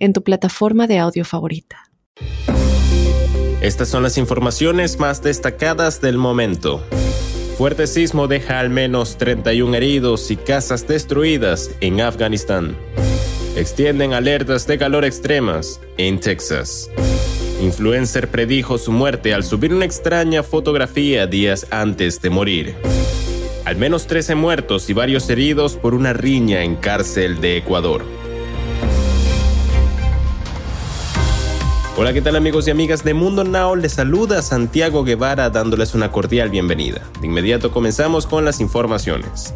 en tu plataforma de audio favorita. Estas son las informaciones más destacadas del momento. Fuerte sismo deja al menos 31 heridos y casas destruidas en Afganistán. Extienden alertas de calor extremas en Texas. Influencer predijo su muerte al subir una extraña fotografía días antes de morir. Al menos 13 muertos y varios heridos por una riña en cárcel de Ecuador. Hola, ¿qué tal amigos y amigas de Mundo Now? Les saluda Santiago Guevara dándoles una cordial bienvenida. De inmediato comenzamos con las informaciones.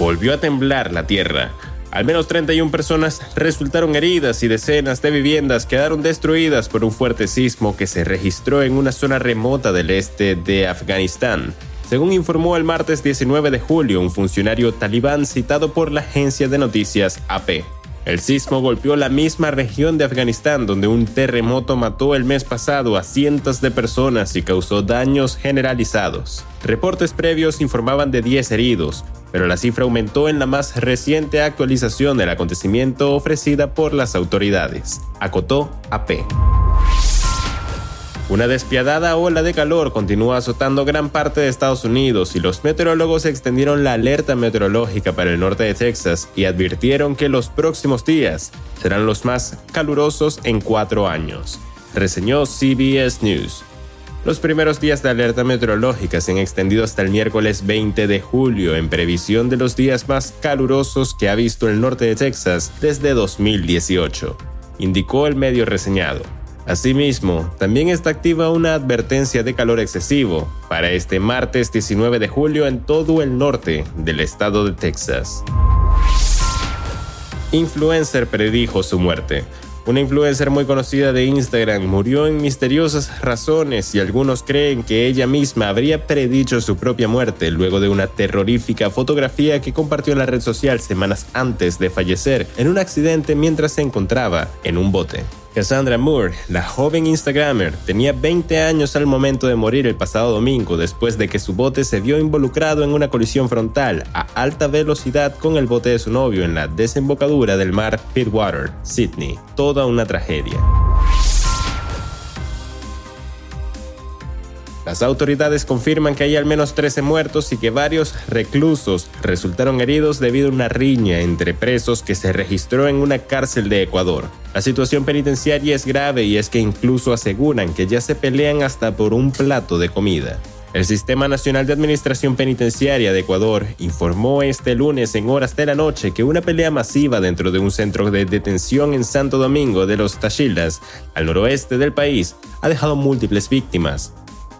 Volvió a temblar la tierra. Al menos 31 personas resultaron heridas y decenas de viviendas quedaron destruidas por un fuerte sismo que se registró en una zona remota del este de Afganistán. Según informó el martes 19 de julio un funcionario talibán citado por la agencia de noticias AP. El sismo golpeó la misma región de Afganistán donde un terremoto mató el mes pasado a cientos de personas y causó daños generalizados. Reportes previos informaban de 10 heridos, pero la cifra aumentó en la más reciente actualización del acontecimiento ofrecida por las autoridades, acotó AP. Una despiadada ola de calor continúa azotando gran parte de Estados Unidos y los meteorólogos extendieron la alerta meteorológica para el norte de Texas y advirtieron que los próximos días serán los más calurosos en cuatro años, reseñó CBS News. Los primeros días de alerta meteorológica se han extendido hasta el miércoles 20 de julio en previsión de los días más calurosos que ha visto el norte de Texas desde 2018, indicó el medio reseñado. Asimismo, también está activa una advertencia de calor excesivo para este martes 19 de julio en todo el norte del estado de Texas. Influencer predijo su muerte. Una influencer muy conocida de Instagram murió en misteriosas razones y algunos creen que ella misma habría predicho su propia muerte luego de una terrorífica fotografía que compartió en la red social semanas antes de fallecer en un accidente mientras se encontraba en un bote. Cassandra Moore, la joven Instagramer, tenía 20 años al momento de morir el pasado domingo después de que su bote se vio involucrado en una colisión frontal a alta velocidad con el bote de su novio en la desembocadura del mar Pittwater, Sydney. Toda una tragedia. Las autoridades confirman que hay al menos 13 muertos y que varios reclusos resultaron heridos debido a una riña entre presos que se registró en una cárcel de Ecuador. La situación penitenciaria es grave y es que incluso aseguran que ya se pelean hasta por un plato de comida. El Sistema Nacional de Administración Penitenciaria de Ecuador informó este lunes en horas de la noche que una pelea masiva dentro de un centro de detención en Santo Domingo de los Tachilas, al noroeste del país, ha dejado múltiples víctimas